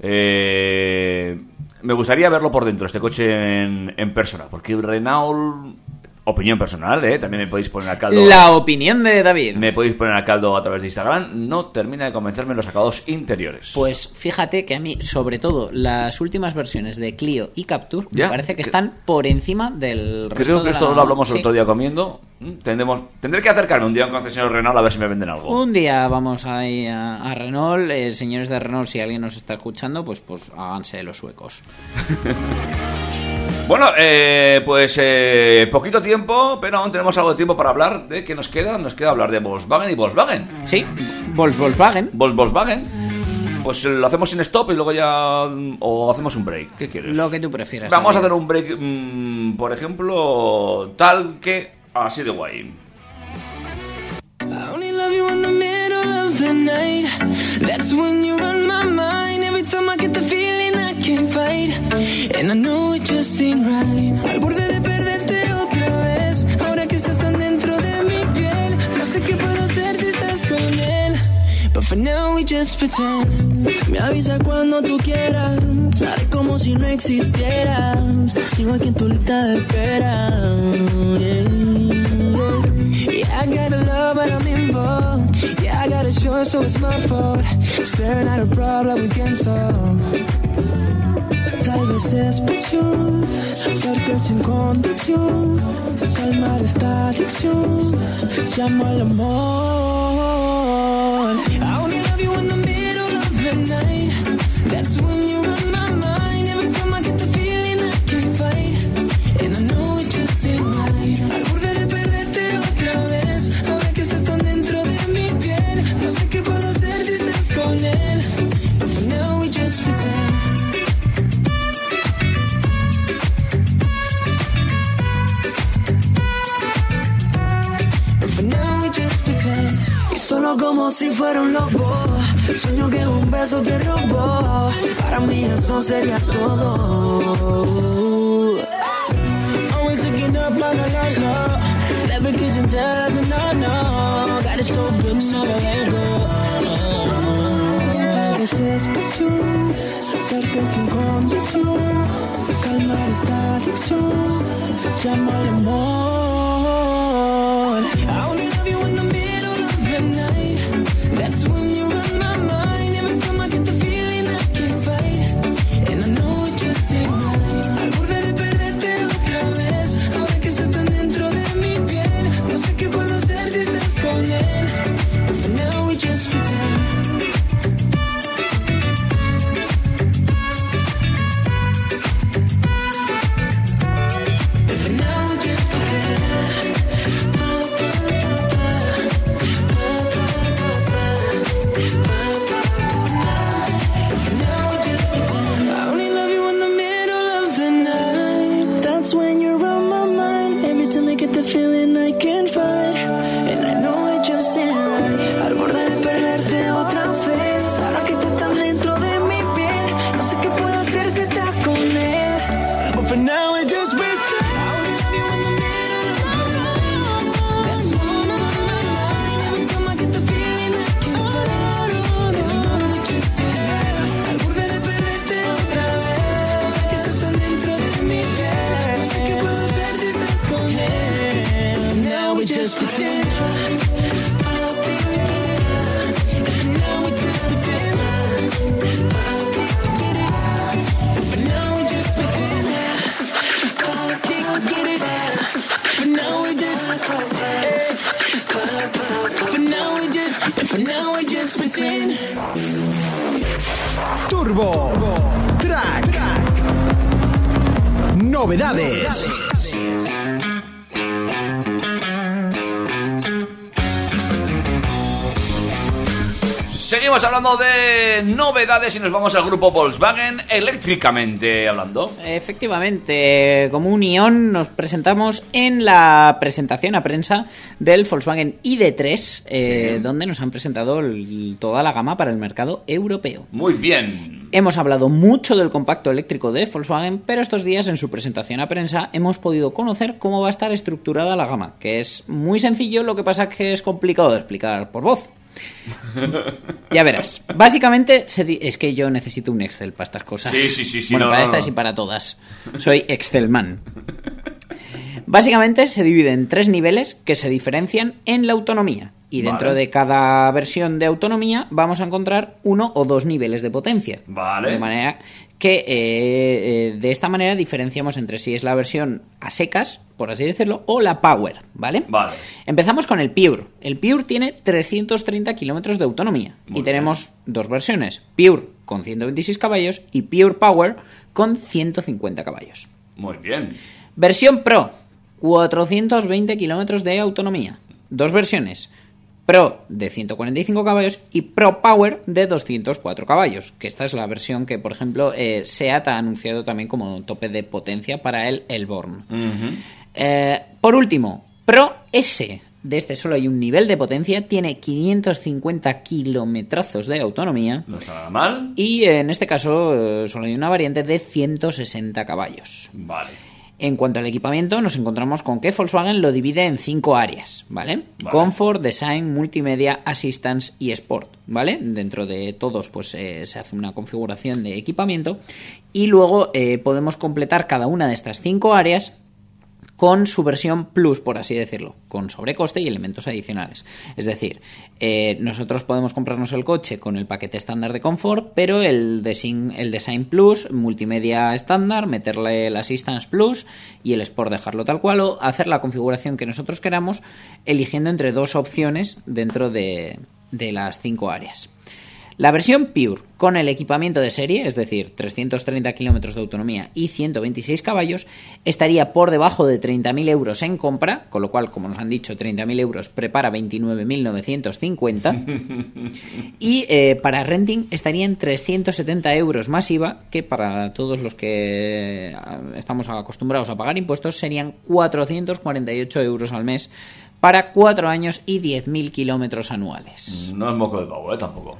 Eh, me gustaría verlo por dentro, este coche en, en persona, porque Renault, opinión personal, ¿eh? también me podéis poner a caldo. La opinión de David. Me podéis poner a caldo a través de Instagram, no termina de convencerme los acabados interiores. Pues fíjate que a mí, sobre todo, las últimas versiones de Clio y Capture, Ya, me parece que que- están por encima del resto Creo que de esto la- lo hablamos el otro día comiendo. Mm, Tendremos, tendré que acercarme un día a un concesionario Renault a ver si me venden algo. Un día vamos a ir a, a Renault. Eh, señores de Renault, si alguien nos está escuchando, pues, pues háganse los suecos. Bueno, eh, pues eh, poquito tiempo, pero aún tenemos algo de tiempo para hablar de qué nos queda. Nos queda hablar de Volkswagen y Volkswagen. Sí, Volks- Volkswagen. Vol- Volkswagen. Pues eh, lo hacemos sin stop y luego ya... O hacemos un break. ¿Qué quieres? Lo que tú prefieras. Vamos a hacer un break, mm, por ejemplo, tal que así de guay. I only love you in the middle of the night. That's when you run my mind. Every time I get the feeling I can't fight. And I know it just ain't right. Al borde de perderte otra vez. Ahora que estás tan dentro de mi piel. No sé qué puedo hacer si estás con él. But for now we just pretend. Me avisa cuando tú quieras. Haré como si no existieras. Sigo aquí en tu lista de espera. Yeah, I got a love, but I'm involved. Yeah, I got a choice, so it's my fault. Staring at a problem we can solve. Tal vez es pasión, darte sin condición, calmar esta adicción, llamo al amor. Como si fuera un lobo. Sueño que un beso te robó. Para mí eso sería todo. Always looking up, la la la la. Never kissing, tell us no, no. Got it so good, never let go. Pasión, darte sin condición, calmar esta adicción, llama al amor. Just pretend. Turbo Track. Novedades. Seguimos hablando de novedades y nos vamos al grupo Volkswagen eléctricamente hablando. Efectivamente, como unión nos presentamos en la presentación a prensa del Volkswagen ID3, eh, donde nos han presentado el- toda la gama para el mercado europeo. Muy bien. Hemos hablado mucho del compacto eléctrico de Volkswagen, pero estos días en su presentación a prensa hemos podido conocer cómo va a estar estructurada la gama, que es muy sencillo, lo que pasa es que es complicado de explicar por voz. Ya verás. Básicamente, se es que yo necesito un Excel para estas cosas. Sí, sí, sí, sí, Bueno, no, para no, estas no. y para todas. Soy Excelman. Básicamente se divide en tres niveles que se diferencian en la autonomía. Y dentro de cada versión de autonomía vamos a encontrar uno o dos niveles de potencia. Vale. De manera que eh, eh, de esta manera diferenciamos entre si es la versión a secas, por así decirlo, o la Power, ¿vale? Vale. Empezamos con el Pure. El Pure tiene 330 kilómetros de autonomía. Muy y tenemos dos versiones. Pure con 126 caballos y Pure Power con 150 caballos. Muy bien. Versión Pro, 420 kilómetros de autonomía. Dos versiones. Pro de 145 caballos y Pro Power de 204 caballos. Que esta es la versión que, por ejemplo, eh, SEAT ha anunciado también como tope de potencia para el Elborn. Eh, por último, Pro S. De este solo hay un nivel de potencia, tiene 550 kilometrazos de autonomía No está nada mal. y en este caso eh, solo hay una variante de 160 caballos. Vale. En cuanto al equipamiento, nos encontramos con que Volkswagen lo divide en cinco áreas, ¿vale? Vale. Comfort, Design, Multimedia, Assistance y Sport, ¿vale? Dentro de todos, pues eh, se hace una configuración de equipamiento y luego eh, podemos completar cada una de estas cinco áreas con su versión Plus, por así decirlo, con sobrecoste y elementos adicionales. Es decir, eh, nosotros podemos comprarnos el coche con el paquete estándar de confort, pero el design, el design Plus, multimedia estándar, meterle el Assistance Plus y el Sport dejarlo tal cual o hacer la configuración que nosotros queramos, eligiendo entre dos opciones dentro de, de las cinco áreas. La versión Pure, con el equipamiento de serie, es decir, 330 kilómetros de autonomía y 126 caballos, estaría por debajo de 30.000 euros en compra, con lo cual, como nos han dicho, 30.000 euros prepara 29.950. y eh, para renting estaría en 370 euros más IVA, que para todos los que eh, estamos acostumbrados a pagar impuestos serían 448 euros al mes para 4 años y 10.000 kilómetros anuales. No es moco de pavo, ¿eh? Tampoco.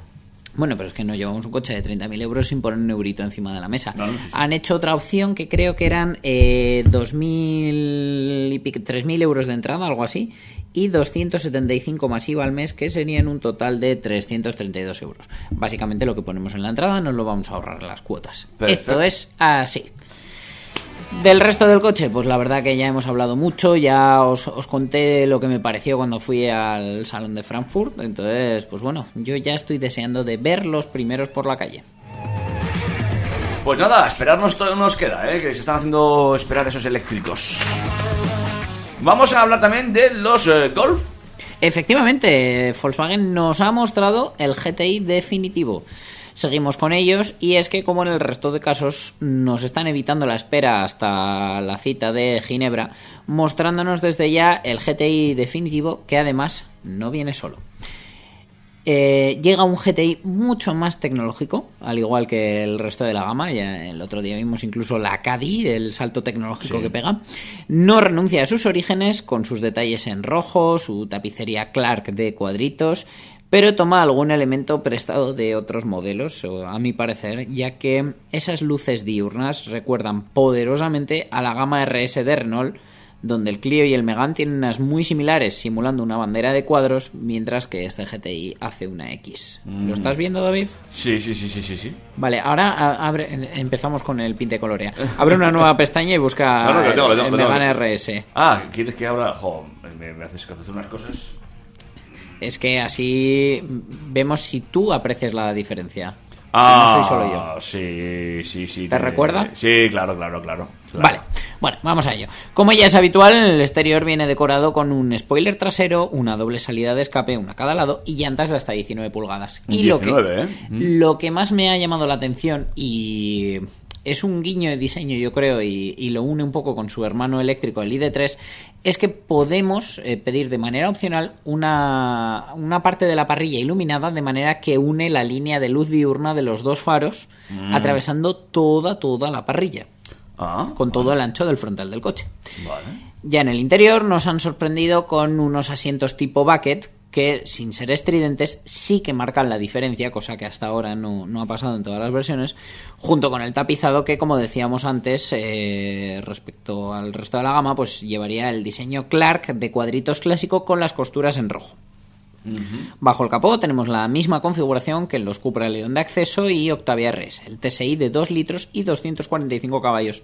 Bueno, pero es que no llevamos un coche de 30.000 euros sin poner un eurito encima de la mesa. No, no, sí, sí. Han hecho otra opción que creo que eran eh, 2.000 y pico, 3.000 euros de entrada, algo así, y 275 más IVA al mes, que serían un total de 332 euros. Básicamente lo que ponemos en la entrada nos lo vamos a ahorrar las cuotas. Perfecto. Esto es así. Del resto del coche, pues la verdad que ya hemos hablado mucho, ya os, os conté lo que me pareció cuando fui al Salón de Frankfurt, entonces, pues bueno, yo ya estoy deseando de ver los primeros por la calle. Pues nada, esperarnos todo nos queda, ¿eh? Que se están haciendo esperar esos eléctricos. Vamos a hablar también de los eh, Golf. Efectivamente, Volkswagen nos ha mostrado el GTI definitivo. Seguimos con ellos y es que como en el resto de casos nos están evitando la espera hasta la cita de Ginebra, mostrándonos desde ya el GTI definitivo que además no viene solo. Eh, llega un GTI mucho más tecnológico, al igual que el resto de la gama. Ya el otro día vimos incluso la Caddy, el salto tecnológico que pega. No renuncia a sus orígenes, con sus detalles en rojo, su tapicería Clark de cuadritos, pero toma algún elemento prestado de otros modelos, a mi parecer, ya que esas luces diurnas recuerdan poderosamente a la gama RS de Renault donde el Clio y el Megane tienen unas muy similares, simulando una bandera de cuadros, mientras que este GTI hace una X. ¿Lo estás viendo, David? Sí, sí, sí, sí, sí, sí. Vale, ahora abre, empezamos con el pinte colorea. Abre una nueva pestaña y busca No, no, el. Megane RS. Ah, ¿quieres que abra? Jo, me, me haces que haces unas cosas. Es que así vemos si tú aprecias la diferencia. Ah, si no soy solo yo. Sí, sí, sí. ¿Te recuerda? Sí, claro, claro, claro. claro. Vale, bueno, vamos a ello. Como ya es habitual, el exterior viene decorado con un spoiler trasero, una doble salida de escape, una a cada lado y llantas de hasta 19 pulgadas. Y lo que, 19, ¿eh? lo que más me ha llamado la atención y es un guiño de diseño, yo creo, y, y lo une un poco con su hermano eléctrico, el ID3, es que podemos eh, pedir de manera opcional una, una parte de la parrilla iluminada de manera que une la línea de luz diurna de los dos faros, atravesando toda, toda la parrilla Ah, con todo el ancho del frontal del coche. vale. Ya en el interior nos han sorprendido con unos asientos tipo bucket que, sin ser estridentes, sí que marcan la diferencia, cosa que hasta ahora no, no ha pasado en todas las versiones, junto con el tapizado que, como decíamos antes, eh, respecto al resto de la gama, pues llevaría el diseño Clark de cuadritos clásico con las costuras en rojo. Bajo el capó tenemos la misma configuración que en los Cupra León de acceso y Octavia RS, el TSI de 2 litros y 245 caballos.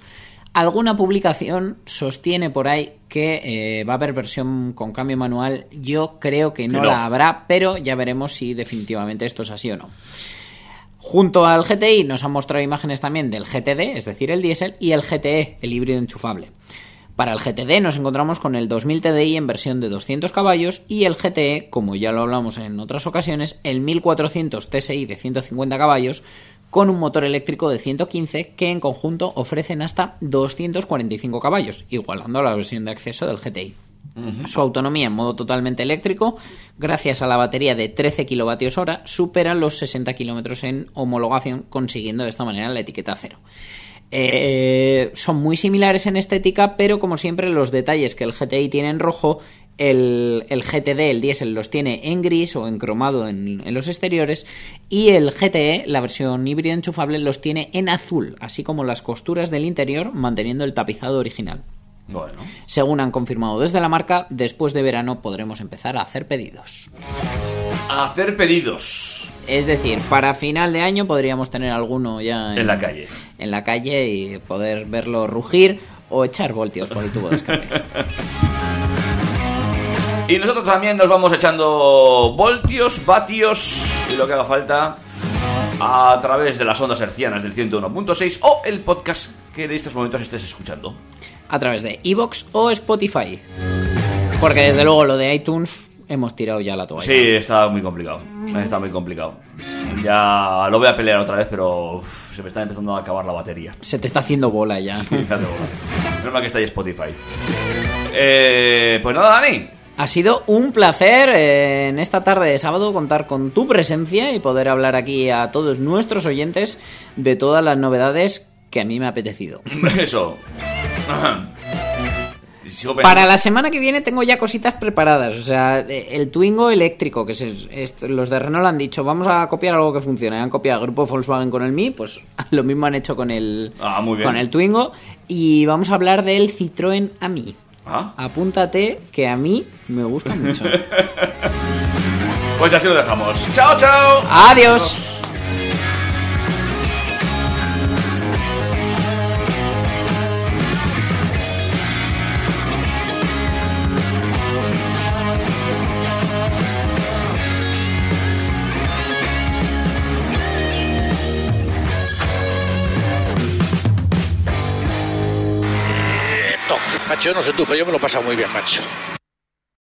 Alguna publicación sostiene por ahí que eh, va a haber versión con cambio manual. Yo creo que no, Que no. la habrá, pero ya veremos si definitivamente esto es así o no. Junto al GTI nos han mostrado imágenes también del GTD, es decir, el diésel, y el GTE, el híbrido enchufable. Para el GTD nos encontramos con el 2000 TDI en versión de 200 caballos y el GTE, como ya lo hablamos en otras ocasiones, el 1400 TSI de 150 caballos con un motor eléctrico de 115 que en conjunto ofrecen hasta 245 caballos, igualando a la versión de acceso del GTI. Su autonomía en modo totalmente eléctrico, gracias a la batería de 13 kWh, supera los 60 km en homologación, consiguiendo de esta manera la etiqueta cero. Eh, son muy similares en estética, pero como siempre los detalles que el GTI tiene en rojo, el, el GTD, el diésel, los tiene en gris o en cromado en, en los exteriores y el GTE, la versión híbrida enchufable, los tiene en azul, así como las costuras del interior, manteniendo el tapizado original. Bueno. Según han confirmado desde la marca, después de verano podremos empezar a hacer pedidos. A hacer pedidos Es decir, para final de año podríamos tener alguno ya en la calle. en la calle y poder verlo rugir o echar voltios por el tubo de escape. Y nosotros también nos vamos echando voltios, vatios y lo que haga falta a través de las ondas hercianas del 101.6 o el podcast que en estos momentos estés escuchando. a través de Evox o Spotify. Porque desde luego lo de iTunes hemos tirado ya la toalla. Sí, está muy complicado. Está muy complicado. Ya lo voy a pelear otra vez, pero uf, se me está empezando a acabar la batería. Se te está haciendo bola ya. Fíjate, bueno. Menos mal que está ahí Spotify. Eh, pues nada, Dani. Ha sido un placer eh, en esta tarde de sábado contar con tu presencia y poder hablar aquí a todos nuestros oyentes de todas las novedades que a mí me ha apetecido. Eso. Para la semana que viene tengo ya cositas preparadas. O sea, eh, el Twingo eléctrico, que es- los de Renault han dicho, vamos a copiar algo que funcione. Han copiado el grupo Volkswagen con el Mi, pues lo mismo han hecho con el, Ah, con el Twingo. Y vamos a hablar del Citroën Ami. Ah, Apúntate que a mí me gusta mucho. Pues así lo dejamos. ¡Chao, chao! Adiós. Macho, no sé tú, pero yo me lo he pasado muy bien, macho.